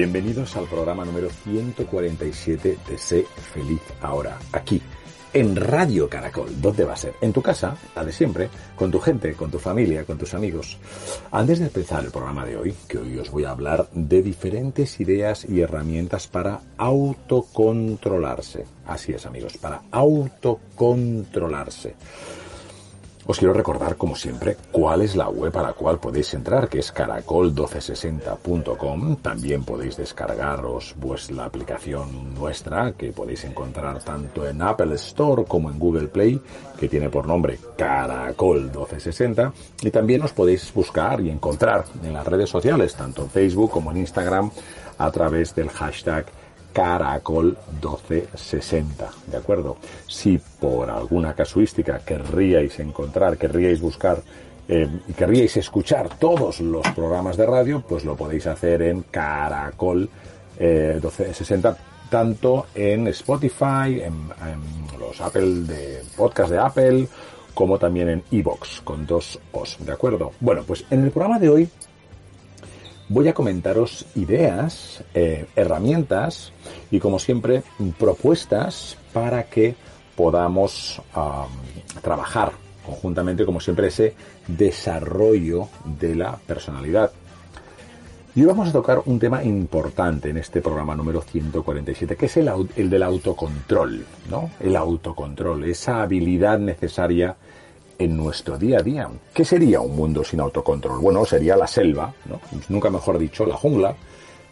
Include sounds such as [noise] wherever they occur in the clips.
Bienvenidos al programa número 147 de Sé Feliz Ahora, aquí, en Radio Caracol. ¿Dónde va a ser? En tu casa, la de siempre, con tu gente, con tu familia, con tus amigos. Antes de empezar el programa de hoy, que hoy os voy a hablar de diferentes ideas y herramientas para autocontrolarse. Así es, amigos, para autocontrolarse. Os quiero recordar, como siempre, cuál es la web a la cual podéis entrar, que es caracol1260.com. También podéis descargaros pues, la aplicación nuestra, que podéis encontrar tanto en Apple Store como en Google Play, que tiene por nombre Caracol 1260. Y también os podéis buscar y encontrar en las redes sociales, tanto en Facebook como en Instagram, a través del hashtag Caracol 1260, ¿de acuerdo? Si por alguna casuística querríais encontrar, querríais buscar eh, y querríais escuchar todos los programas de radio, pues lo podéis hacer en Caracol 1260, tanto en Spotify, en, en, los Apple de podcast de Apple, como también en Evox, con dos Os, ¿de acuerdo? Bueno, pues en el programa de hoy voy a comentaros ideas, eh, herramientas y como siempre propuestas para que podamos trabajar conjuntamente como siempre ese desarrollo de la personalidad. Y vamos a tocar un tema importante en este programa número 147, que es el, el del autocontrol, ¿no? El autocontrol, esa habilidad necesaria en nuestro día a día. ¿Qué sería un mundo sin autocontrol? Bueno, sería la selva, ¿no? nunca mejor dicho, la jungla.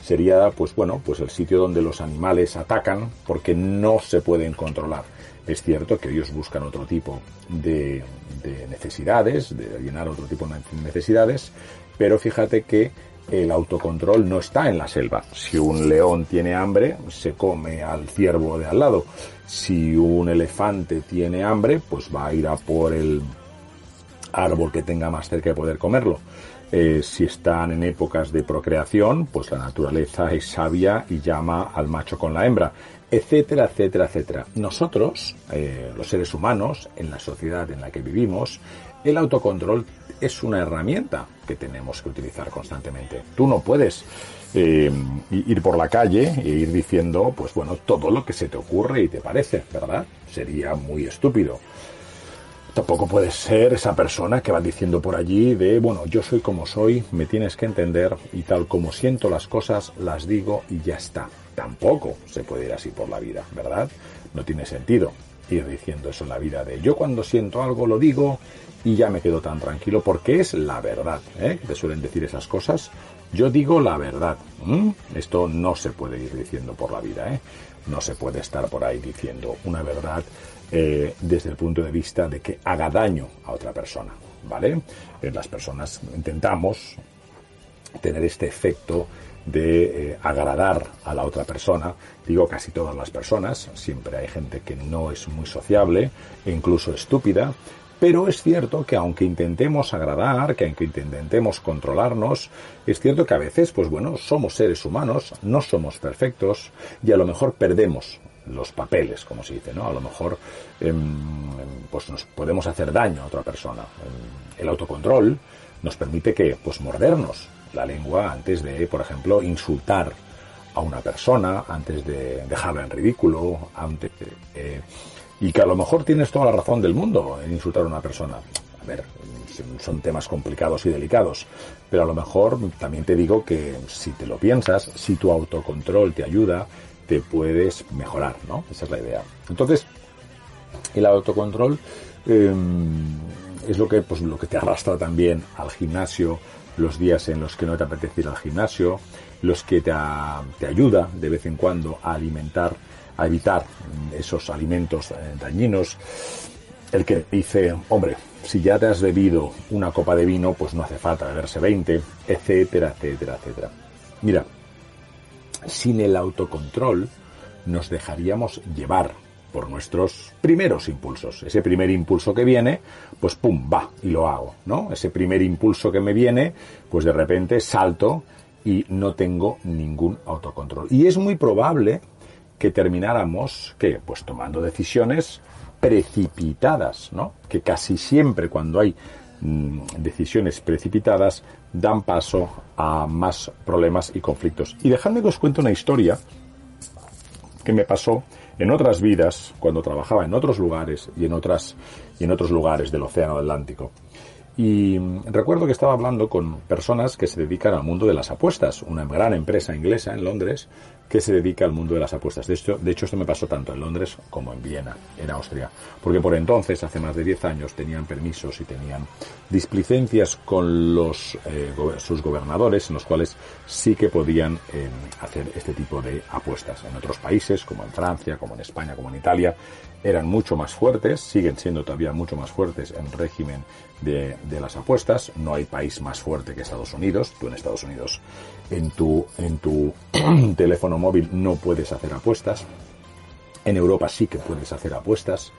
Sería, pues bueno, pues el sitio donde los animales atacan porque no se pueden controlar. Es cierto que ellos buscan otro tipo de, de necesidades, de llenar otro tipo de necesidades, pero fíjate que el autocontrol no está en la selva. Si un león tiene hambre, se come al ciervo de al lado. Si un elefante tiene hambre, pues va a ir a por el árbol que tenga más cerca de poder comerlo. Eh, si están en épocas de procreación, pues la naturaleza es sabia y llama al macho con la hembra, etcétera, etcétera, etcétera. Nosotros, eh, los seres humanos, en la sociedad en la que vivimos, el autocontrol es una herramienta que tenemos que utilizar constantemente. Tú no puedes eh, ir por la calle e ir diciendo, pues bueno, todo lo que se te ocurre y te parece, ¿verdad? Sería muy estúpido. Tampoco puedes ser esa persona que va diciendo por allí de, bueno, yo soy como soy, me tienes que entender y tal como siento las cosas, las digo y ya está. Tampoco se puede ir así por la vida, ¿verdad? No tiene sentido ir diciendo eso en la vida de yo cuando siento algo lo digo y ya me quedo tan tranquilo porque es la verdad, ¿eh? Te suelen decir esas cosas. Yo digo la verdad. Esto no se puede ir diciendo por la vida, ¿eh? No se puede estar por ahí diciendo una verdad eh, desde el punto de vista de que haga daño a otra persona, ¿vale? Eh, las personas intentamos tener este efecto de eh, agradar a la otra persona. Digo casi todas las personas, siempre hay gente que no es muy sociable e incluso estúpida, Pero es cierto que aunque intentemos agradar, que aunque intentemos controlarnos, es cierto que a veces, pues bueno, somos seres humanos, no somos perfectos y a lo mejor perdemos los papeles, como se dice, ¿no? A lo mejor em, pues nos podemos hacer daño a otra persona. Em, el autocontrol nos permite que, pues mordernos la lengua antes de, por ejemplo, insultar a una persona, antes de dejarla en ridículo, antes de, eh, y que a lo mejor tienes toda la razón del mundo en insultar a una persona. A ver, son temas complicados y delicados, pero a lo mejor también te digo que si te lo piensas, si tu autocontrol te ayuda, te puedes mejorar, ¿no? Esa es la idea. Entonces, el autocontrol em, es lo que, pues, lo que te arrastra también al gimnasio, los días en los que no te apetece ir al gimnasio, los que te, te ayuda de vez en cuando a alimentar a evitar esos alimentos eh, dañinos. El que dice, hombre, si ya te has bebido una copa de vino, pues no hace falta beberse 20, etcétera, etcétera, etcétera. Mira, sin el autocontrol nos dejaríamos llevar por nuestros primeros impulsos. Ese primer impulso que viene, pues pum, va y lo hago, ¿no? Ese primer impulso que me viene, pues de repente salto y no tengo ningún autocontrol. Y es muy probable que termináramos, ¿qué? Pues tomando decisiones precipitadas, ¿no? Que casi siempre cuando hay decisiones precipitadas dan paso a más problemas y conflictos. Y dejadme que os cuente una historia que me pasó en otras vidas, cuando trabajaba en otros lugares y en otras y en otros lugares del Océano Atlántico. Y recuerdo que estaba hablando con personas que se dedican al mundo de las apuestas, una gran empresa inglesa en Londres que se dedica al mundo de las apuestas. De hecho, de hecho, esto me pasó tanto en Londres como en Viena, en Austria. Porque por entonces, hace más de 10 años, tenían permisos y tenían displicencias con los, eh, sus gobernadores, en los cuales sí que podían eh, hacer este tipo de apuestas. En otros países, como en Francia, como en España, como en Italia, eran mucho más fuertes, siguen siendo todavía mucho más fuertes en régimen de, las apuestas. No hay país más fuerte que Estados Unidos. Tú en Estados Unidos en tu, en tu [clears throat] teléfono móvil no puedes hacer apuestas. En Europa sí que puedes hacer apuestas.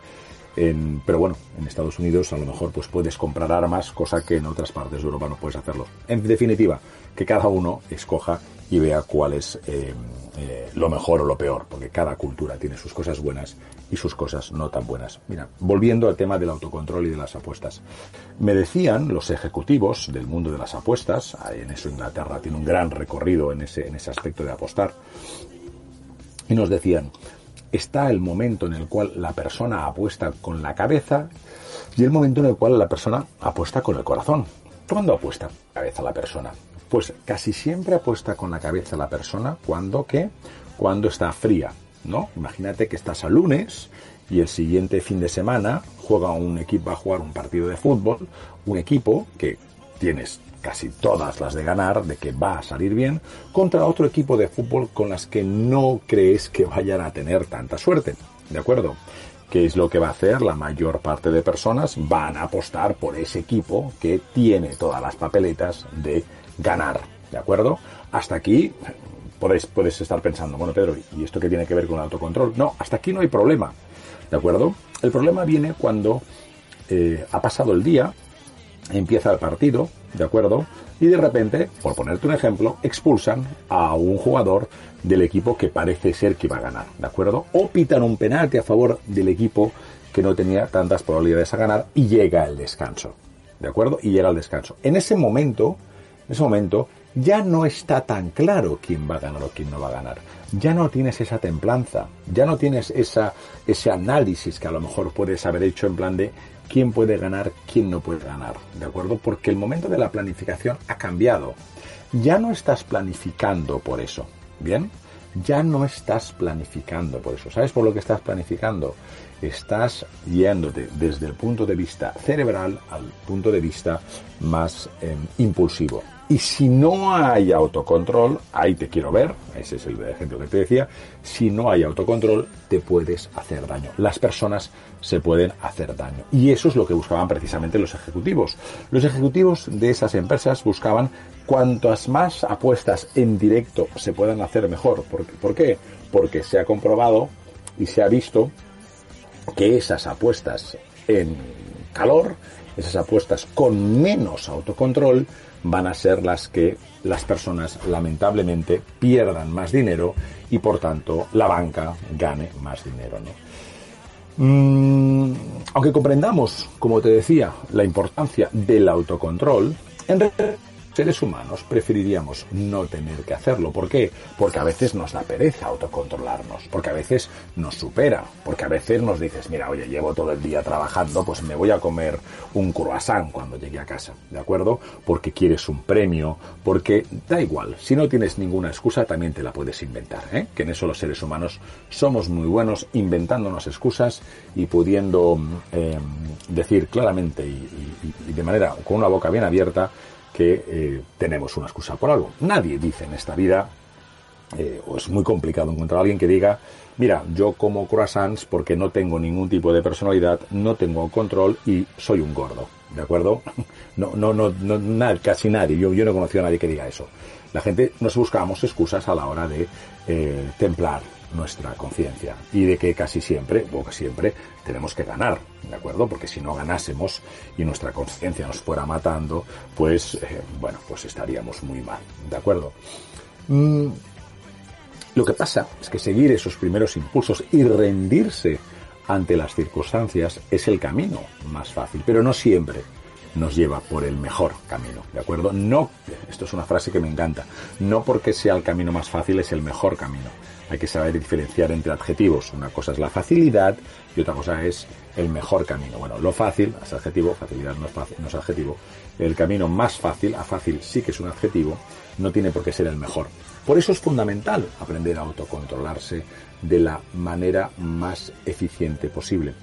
En, pero bueno, en Estados Unidos a lo mejor pues puedes comprar armas, cosa que en otras partes de Europa no puedes hacerlo. En definitiva, que cada uno escoja y vea cuál es eh, eh, lo mejor o lo peor, porque cada cultura tiene sus cosas buenas y sus cosas no tan buenas. Mira, volviendo al tema del autocontrol y de las apuestas. Me decían los ejecutivos del mundo de las apuestas, en eso Inglaterra tiene un gran recorrido en ese, en ese aspecto de apostar, y nos decían, está el momento en el cual la persona apuesta con la cabeza y el momento en el cual la persona apuesta con el corazón. ¿Cuándo apuesta cabeza la persona? Pues casi siempre apuesta con la cabeza la persona cuando ¿qué? Cuando está fría, ¿no? Imagínate que estás a lunes y el siguiente fin de semana juega un equipo a jugar un partido de fútbol, un equipo que tienes casi todas las de ganar, de que va a salir bien, contra otro equipo de fútbol con las que no crees que vayan a tener tanta suerte. ¿De acuerdo? ¿Qué es lo que va a hacer? La mayor parte de personas van a apostar por ese equipo que tiene todas las papeletas de ganar. ¿De acuerdo? Hasta aquí podéis, puedes estar pensando, bueno Pedro, ¿y esto qué tiene que ver con el autocontrol? No, hasta aquí no hay problema. ¿De acuerdo? El problema viene cuando eh, ha pasado el día, empieza el partido, ¿de acuerdo? Y de repente, por ponerte un ejemplo, expulsan a un jugador del equipo que parece ser que va a ganar, ¿de acuerdo? O pitan un penalti a favor del equipo que no tenía tantas probabilidades a ganar y llega el descanso, ¿de acuerdo? Y llega el descanso. En ese momento, en ese momento, ya no está tan claro quién va a ganar o quién no va a ganar. Ya no tienes esa templanza, ya no tienes esa, ese análisis que a lo mejor puedes haber hecho en plan de quién puede ganar, quién no puede ganar, ¿de acuerdo? Porque el momento de la planificación ha cambiado. Ya no estás planificando por eso, ¿bien? Ya no estás planificando por eso. ¿Sabes por lo que estás planificando? Estás yéndote desde el punto de vista cerebral al punto de vista más em, impulsivo. Y si no hay autocontrol, ahí te quiero ver, ese es el ejemplo que te decía, si no hay autocontrol, te puedes hacer daño. Las personas se pueden hacer daño. Y eso es lo que buscaban precisamente los ejecutivos. Los ejecutivos de esas empresas buscaban cuantas más apuestas en directo se puedan hacer mejor. ¿Por qué? Porque se ha comprobado y se ha visto que esas apuestas en calor, esas apuestas con menos autocontrol van a ser las que las personas lamentablemente pierdan más dinero y por tanto la banca gane más dinero. Mm, aunque comprendamos, como te decía, la importancia del autocontrol, en realidad seres humanos preferiríamos no tener que hacerlo. ¿Por qué? Porque a veces nos da pereza autocontrolarnos, porque a veces nos supera, porque a veces nos dices, mira, oye, llevo todo el día trabajando, pues me voy a comer un croissant cuando llegue a casa, ¿de acuerdo? Porque quieres un premio, porque da igual, si no tienes ninguna excusa también te la puedes inventar, ¿eh? Que en eso los seres humanos somos muy buenos inventándonos excusas y pudiendo eh, decir claramente y de manera con una boca bien abierta que eh, tenemos una excusa por algo. Nadie dice en esta vida, eh, o es muy complicado encontrar a alguien que diga, mira, yo como croissants porque no tengo ningún tipo de personalidad, no tengo control y soy un gordo, ¿de acuerdo? [laughs] No, no, no, no casi nadie, yo, yo no he conocido a nadie que diga eso. La gente nos buscamos excusas a la hora de eh, templar nuestra conciencia y de que casi siempre, o que siempre, tenemos que ganar, ¿de acuerdo? Porque si no ganásemos y nuestra conciencia nos fuera matando, pues, eh, bueno, pues estaríamos muy mal, ¿de acuerdo? Mm, lo que pasa es que seguir esos primeros impulsos y rendirse ante las circunstancias es el camino más fácil, pero no siempre nos lleva por el mejor camino, ¿de acuerdo? No, esto es una frase que me encanta, no porque sea el camino más fácil es el mejor camino, hay que saber diferenciar entre adjetivos. Una cosa es la facilidad y otra cosa es el mejor camino. Bueno, lo fácil es adjetivo, facilidad no es, fácil, no es adjetivo. El camino más fácil, a fácil sí que es un adjetivo, no tiene por qué ser el mejor. Por eso es fundamental aprender a autocontrolarse de la manera más eficiente posible.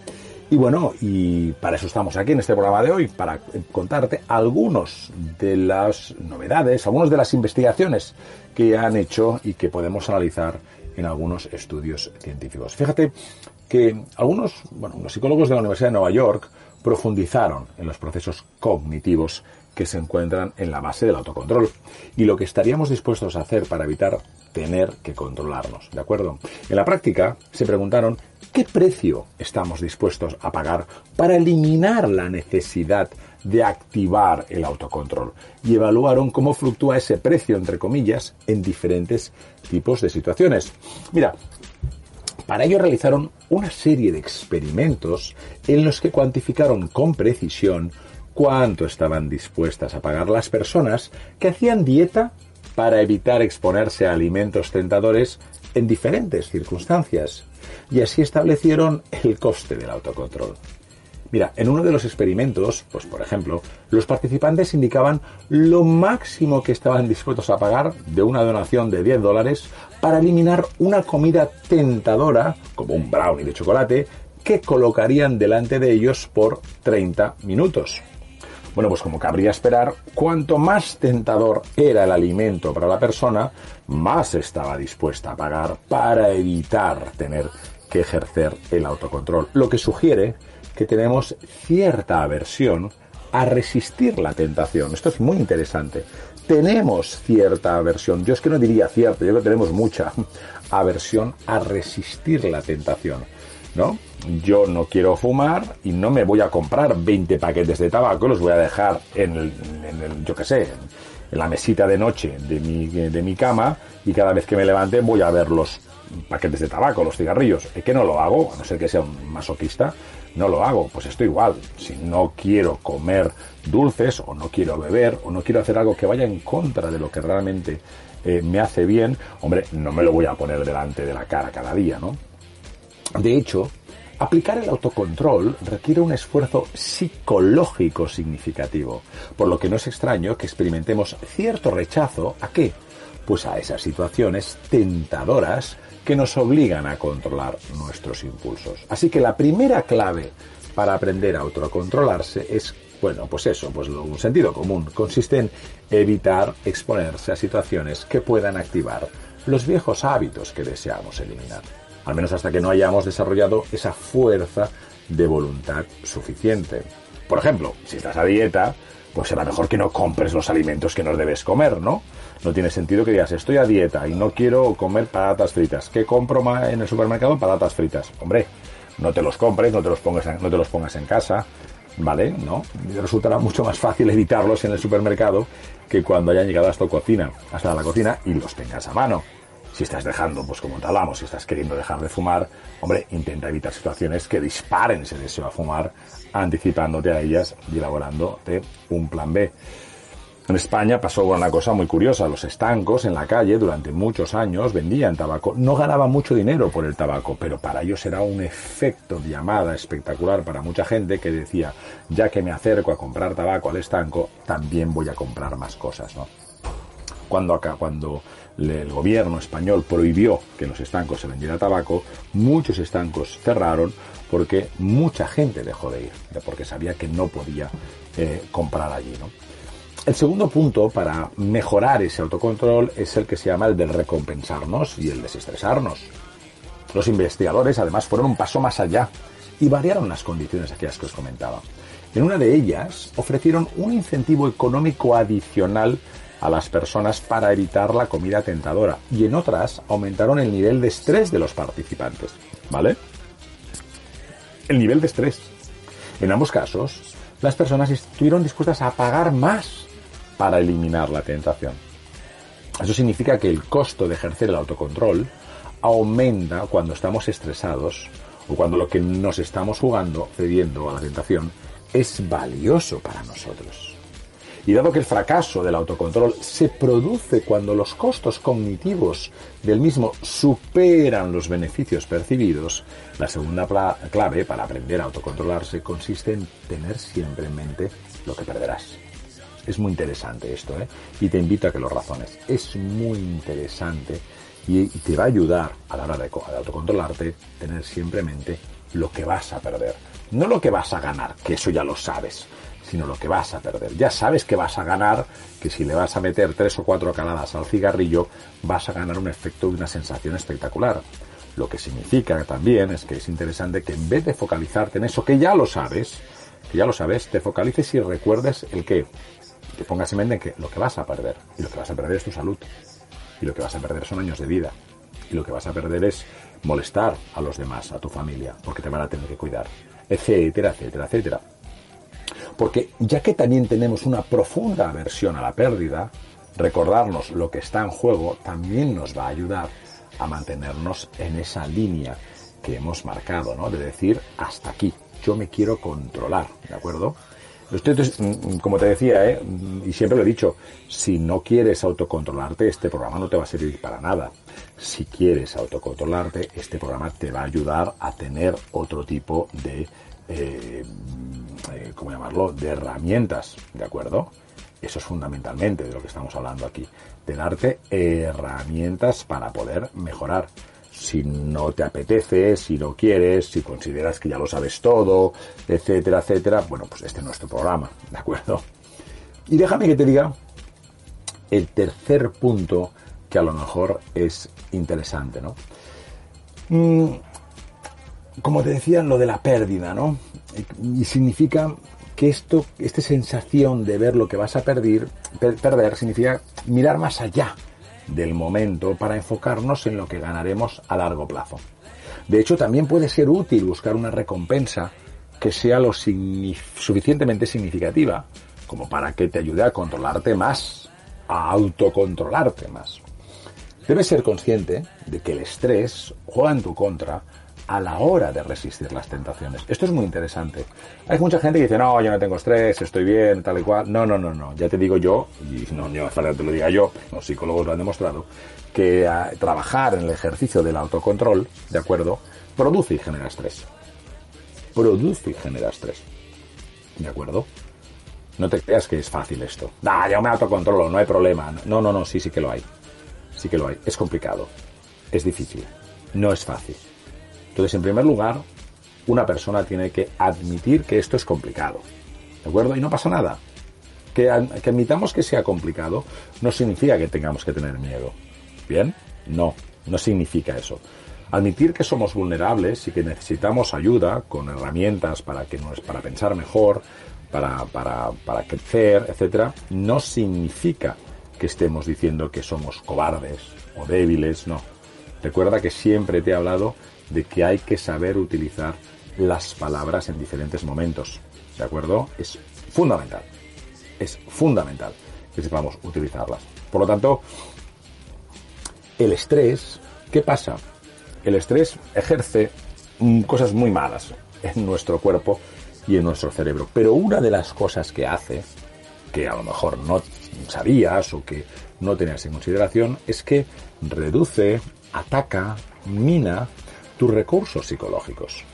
Y bueno, y para eso estamos aquí en este programa de hoy, para contarte algunos de las novedades, algunas de las investigaciones que han hecho y que podemos analizar en algunos estudios científicos. Fíjate que algunos, bueno, los psicólogos de la Universidad de Nueva York profundizaron en los procesos cognitivos que se encuentran en la base del autocontrol y lo que estaríamos dispuestos a hacer para evitar tener que controlarnos, ¿de acuerdo? En la práctica se preguntaron qué precio estamos dispuestos a pagar para eliminar la necesidad de activar el autocontrol y evaluaron cómo fluctúa ese precio, entre comillas, en diferentes tipos de situaciones. Mira, para ello realizaron una serie de experimentos en los que cuantificaron con precisión cuánto estaban dispuestas a pagar las personas que hacían dieta para evitar exponerse a alimentos tentadores en diferentes circunstancias. Y así establecieron el coste del autocontrol. Mira, en uno de los experimentos, pues por ejemplo, los participantes indicaban lo máximo que estaban dispuestos a pagar de una donación de 10 dólares para eliminar una comida tentadora, como un brownie de chocolate, que colocarían delante de ellos por 30 minutos. Bueno, pues como cabría esperar, cuanto más tentador era el alimento para la persona, más estaba dispuesta a pagar para evitar tener que ejercer el autocontrol. Lo que sugiere que tenemos cierta aversión a resistir la tentación. Esto es muy interesante. Tenemos cierta aversión. Yo es que no diría cierto, yo creo que tenemos mucha [laughs] aversión a resistir la tentación. ¿No? Yo no quiero fumar y no me voy a comprar 20 paquetes de tabaco, los voy a dejar en el, yo qué sé, en la mesita de noche de mi, de mi cama y cada vez que me levante voy a ver los paquetes de tabaco, los cigarrillos. ¿Es que no lo hago? A no ser que sea un masoquista, no lo hago. Pues esto igual. Si no quiero comer dulces o no quiero beber o no quiero hacer algo que vaya en contra de lo que realmente eh, me hace bien, hombre, no me lo voy a poner delante de la cara cada día, ¿no? De hecho, aplicar el autocontrol requiere un esfuerzo psicológico significativo, por lo que no es extraño que experimentemos cierto rechazo a qué? Pues a esas situaciones tentadoras que nos obligan a controlar nuestros impulsos. Así que la primera clave para aprender a autocontrolarse es, bueno, pues eso, pues un sentido común. Consiste en evitar exponerse a situaciones que puedan activar los viejos hábitos que deseamos eliminar. Al menos hasta que no hayamos desarrollado esa fuerza de voluntad suficiente. Por ejemplo, si estás a dieta, pues será mejor que no compres los alimentos que no debes comer, ¿no? No tiene sentido que digas, estoy a dieta y no quiero comer patatas fritas. ¿Qué compro en el supermercado? Patatas fritas. Hombre, no te los compres, no te los pongas en, no te los pongas en casa. ¿vale? ¿No? Resultará mucho más fácil evitarlos en el supermercado que cuando hayan llegado hasta cocina, hasta la cocina y los tengas a mano. Si estás dejando, pues como te hablamos, si estás queriendo dejar de fumar, hombre, intenta evitar situaciones que disparen ese deseo a fumar, anticipándote a ellas y elaborándote un plan B. En España pasó una cosa muy curiosa. Los estancos en la calle durante muchos años vendían tabaco. No ganaban mucho dinero por el tabaco, pero para ellos era un efecto de llamada espectacular para mucha gente que decía, ya que me acerco a comprar tabaco al estanco, también voy a comprar más cosas, ¿no? Cuando acá, cuando el gobierno español prohibió que en los estancos se vendiera tabaco, muchos estancos cerraron porque mucha gente dejó de ir, porque sabía que no podía eh, comprar allí, ¿no? El segundo punto para mejorar ese autocontrol es el que se llama el del recompensarnos y el desestresarnos. Los investigadores además fueron un paso más allá y variaron las condiciones aquellas que os comentaba. En una de ellas ofrecieron un incentivo económico adicional a las personas para evitar la comida tentadora y en otras aumentaron el nivel de estrés de los participantes. ¿Vale? El nivel de estrés. En ambos casos, las personas estuvieron dispuestas a pagar más para eliminar la tentación. Eso significa que el costo de ejercer el autocontrol aumenta cuando estamos estresados o cuando lo que nos estamos jugando, cediendo a la tentación, es valioso para nosotros. Y dado que el fracaso del autocontrol se produce cuando los costos cognitivos del mismo superan los beneficios percibidos, la segunda clave para aprender a autocontrolarse consiste en tener siempre en mente lo que perderás. Es muy interesante esto, ¿eh? Y te invito a que lo razones. Es muy interesante y, te va a ayudar a la hora de, de autocontrolarte, tener siempre en mente lo que vas a perder. No lo que vas a ganar, que eso ya lo sabes, sino lo que vas a perder. Ya sabes que vas a ganar, que si le vas a meter tres o cuatro caladas al cigarrillo, vas a ganar un efecto y una sensación espectacular. Lo que significa también es que es interesante que en vez de focalizarte en eso que ya lo sabes, que ya lo sabes, te focalices y recuerdes el qué, te pongas en mente que lo que vas a perder, y lo que vas a perder es tu salud, y lo que vas a perder son años de vida, y lo que vas a perder es molestar a los demás, a tu familia, porque te van a tener que cuidar, etcétera, etcétera, etcétera. Porque ya que también tenemos una profunda aversión a la pérdida, recordarnos lo que está en juego también nos va a ayudar a mantenernos en esa línea que hemos marcado, ¿no? De decir, hasta aquí, yo me quiero controlar, ¿de acuerdo? Mm, como te decía, ¿eh? y siempre lo he dicho, si no quieres autocontrolarte, este programa no te va a servir para nada. Si quieres autocontrolarte, este programa te va a ayudar a tener otro tipo de, eh, eh, ¿cómo llamarlo?, de herramientas, ¿de acuerdo? Eso es fundamentalmente de lo que estamos hablando aquí, de darte herramientas para poder mejorar si no te apetece, si no quieres, si consideras que ya lo sabes todo, etcétera, etcétera, bueno, pues este es nuestro programa, ¿de acuerdo? Y déjame que te diga el tercer punto que a lo mejor es interesante, ¿no? Mm, como te decía, lo de la pérdida, ¿no? Y significa que esto, esta sensación de ver lo que vas a perder, perder significa mirar más allá del momento para enfocarnos en lo que ganaremos a largo plazo. De hecho, también puede ser útil buscar una recompensa que sea lo suficientemente significativa como para que te ayude a controlarte más, a autocontrolarte más. Debes ser consciente de que el estrés juega en tu contra a la hora de resistir las tentaciones. Esto es muy interesante. Hay mucha gente que dice, no, yo no tengo estrés, estoy bien, tal y cual. No, no, no, no. Ya te digo yo, y no, no que te lo diga yo, los psicólogos lo han demostrado, que ah, trabajar en el ejercicio del autocontrol, ¿de acuerdo? Produce y genera estrés. Produce y genera estrés. ¿De acuerdo? No te creas que es fácil esto. Ah, yo me autocontrolo, no hay problema. No, no, no, sí, sí que lo hay. Sí que lo hay. Es complicado. Es difícil. No es fácil. Entonces, en primer lugar, una persona tiene que admitir que esto es complicado. ¿De acuerdo? Y no pasa nada. Que, admitamos que sea complicado no significa que tengamos que tener miedo. ¿Bien? No, no significa eso. Admitir que somos vulnerables y que necesitamos ayuda con herramientas para, que nos, para pensar mejor, para, para, para crecer, etc., no significa que estemos diciendo que somos cobardes o débiles, no. Recuerda que siempre te he hablado de que hay que saber utilizar las palabras en diferentes momentos. ¿de acuerdo? Es fundamental. Es fundamental que sepamos utilizarlas. Por lo tanto, el estrés, ¿qué pasa? El estrés ejerce mm, cosas muy malas en nuestro cuerpo y en nuestro cerebro. Pero una de las cosas que hace, que a lo mejor no sabías o que no tenías en consideración, es que reduce, ataca, mina tus recursos psicológicos.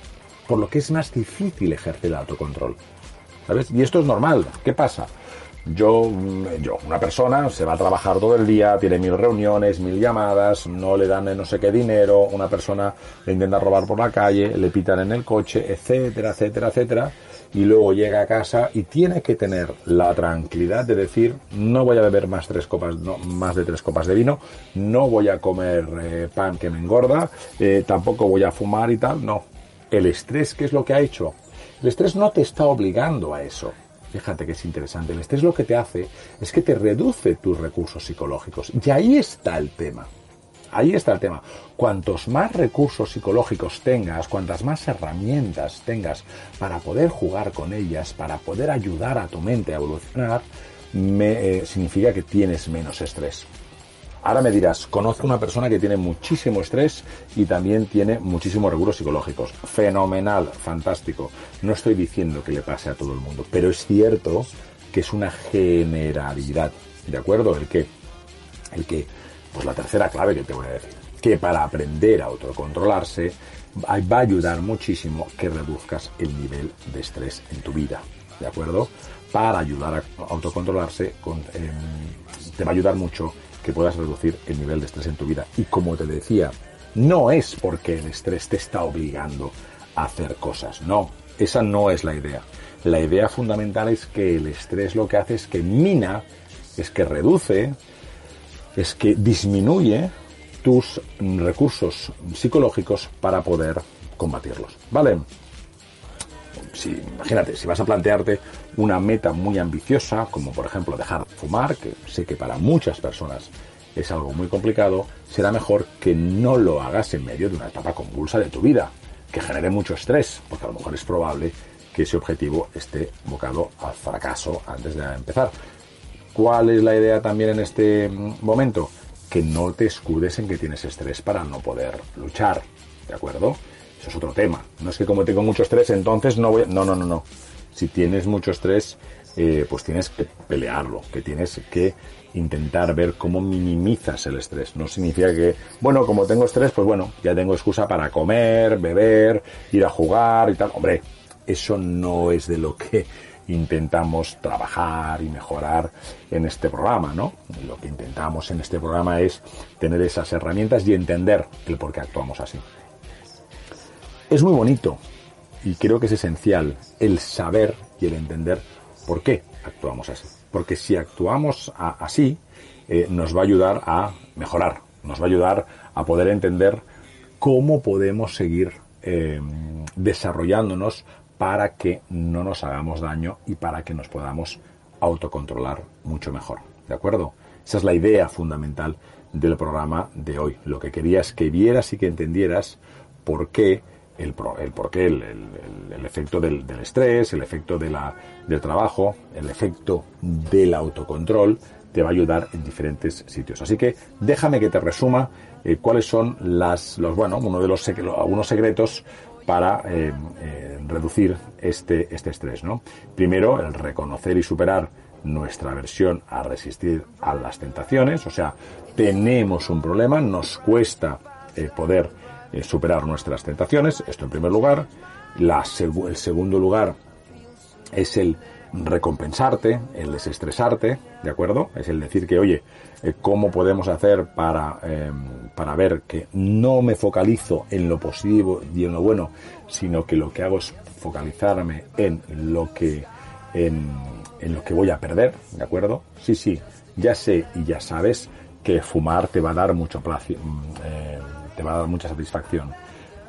Por lo que es más difícil ejercer el autocontrol. ¿Sabes? Y esto es normal. ¿Qué pasa? Yo, yo, una persona se va a trabajar todo el día, tiene mil reuniones, mil llamadas, no le dan no sé qué dinero, una persona le intenta robar por la calle, le pitan en el coche, etcétera, etcétera, etcétera, y luego llega a casa y tiene que tener la tranquilidad de decir no voy a beber más tres copas, no, más de tres copas de vino, no voy a comer eh, pan que me engorda, eh, tampoco voy a fumar y tal, no. El estrés, ¿qué es lo que ha hecho? El estrés no te está obligando a eso Fíjate que es interesante. El estrés lo que te hace es que te reduce tus recursos psicológicos. Y ahí está el tema. Ahí está el tema. Cuantos más recursos psicológicos tengas, cuantas más herramientas tengas para poder jugar con ellas, para poder ayudar a tu mente a evolucionar, me, eh, significa que tienes menos estrés. Ahora me dirás, conozco una persona que tiene muchísimo estrés y también tiene muchísimos recursos psicológicos. Fenomenal, fantástico. No estoy diciendo que le pase a todo el mundo, pero es cierto que es una generalidad. ¿De acuerdo? El que, el que, pues la tercera clave que te voy a decir, que para aprender a autocontrolarse va a ayudar muchísimo que reduzcas el nivel de estrés en tu vida. ¿De acuerdo? Para ayudar a autocontrolarse, em, te va a ayudar mucho que puedas reducir el nivel de estrés en tu vida. Y como te decía, no es porque el estrés te está obligando a hacer cosas, no, esa no es la idea. La idea fundamental es que el estrés lo que hace es que mina, es que reduce, es que disminuye tus recursos psicológicos para poder combatirlos. ¿Vale? si, imagínate, si vas a plantearte una meta muy ambiciosa, como por ejemplo dejar de fumar, que sé que para muchas personas es algo muy complicado, será mejor que no lo hagas en medio de una etapa convulsa de tu vida, que genere mucho estrés, porque a lo mejor es probable que ese objetivo esté bocado al fracaso antes de empezar. ¿Cuál es la idea también en este momento? Que no te escudes en que tienes estrés para no poder luchar, ¿de acuerdo? Eso es otro tema. No es que como tengo mucho estrés, entonces no voy... No, no, no, no. Si tienes mucho estrés, eh, pues tienes que pelearlo, que tienes que intentar ver cómo minimizas el estrés. No significa que, bueno, como tengo estrés, pues bueno, ya tengo excusa para comer, beber, ir a jugar y tal. Hombre, eso no es de lo que intentamos trabajar y mejorar en este programa, ¿no? Lo que intentamos en este programa es tener esas herramientas y entender el por qué actuamos así. Es muy bonito y creo que es esencial el saber y el entender por qué actuamos así. Porque si actuamos así, eh, nos va a ayudar a mejorar, nos va a ayudar a poder entender cómo podemos seguir eh, desarrollándonos para que no nos hagamos daño y para que nos podamos autocontrolar mucho mejor. ¿De acuerdo? Esa es la idea fundamental del programa de hoy. Lo que quería es que vieras y que entendieras por qué el, porqué, el, el, efecto del, estrés, el efecto de la, del trabajo, el efecto del autocontrol, te va a ayudar en diferentes sitios. Así que déjame que te resuma eh, cuáles son las, los, bueno, uno de los algunos secretos para eh, eh, reducir este, este estrés. ¿no? Primero, el reconocer y superar nuestra aversión a resistir a las tentaciones, o sea, tenemos un problema, nos cuesta poder eh, superar nuestras tentaciones, esto en primer lugar. La, el segundo lugar es el recompensarte, el desestresarte, ¿de acuerdo? Es el decir que, oye, eh, ¿cómo podemos hacer para, em, para ver que no me focalizo en lo positivo y en lo bueno, sino que lo que hago es focalizarme en lo que, en, que voy a perder, ¿de acuerdo? Sí, sí, ya sé y ya sabes que fumar te va a dar mucho placer, mm, eh, te va a dar mucha satisfacción.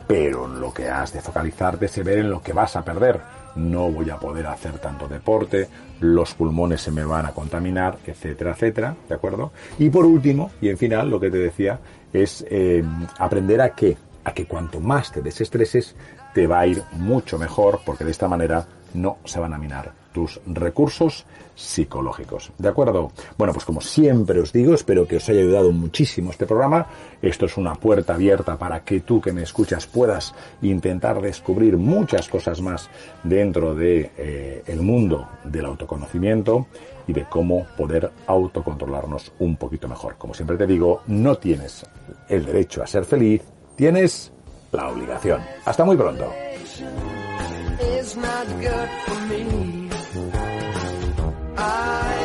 Pero lo que has de focalizarte es ver en lo que vas a perder. No voy a poder hacer tanto deporte, los pulmones se me van a contaminar, etcétera, etcétera, ¿de acuerdo? Y por último, y en final, lo que te decía es eh, aprender a que, a que cuanto más te desestreses, te va a ir mucho mejor, porque de esta manera no se van a minar tus recursos psicológicos. ¿De acuerdo? Bueno, pues como siempre os digo, espero que os haya ayudado muchísimo este programa. Esto es una puerta abierta para que tú que me escuchas puedas intentar descubrir muchas cosas más dentro de eh, el mundo del autoconocimiento y de cómo poder autocontrolarnos un poquito mejor. Como siempre te digo, no tienes el derecho a ser feliz, tienes la obligación. Hasta muy pronto.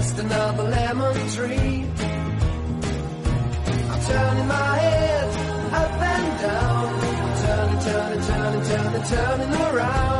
just another lemon tree. I'm turning my head up and down. I'm turning, turning, turning, turning, turning around.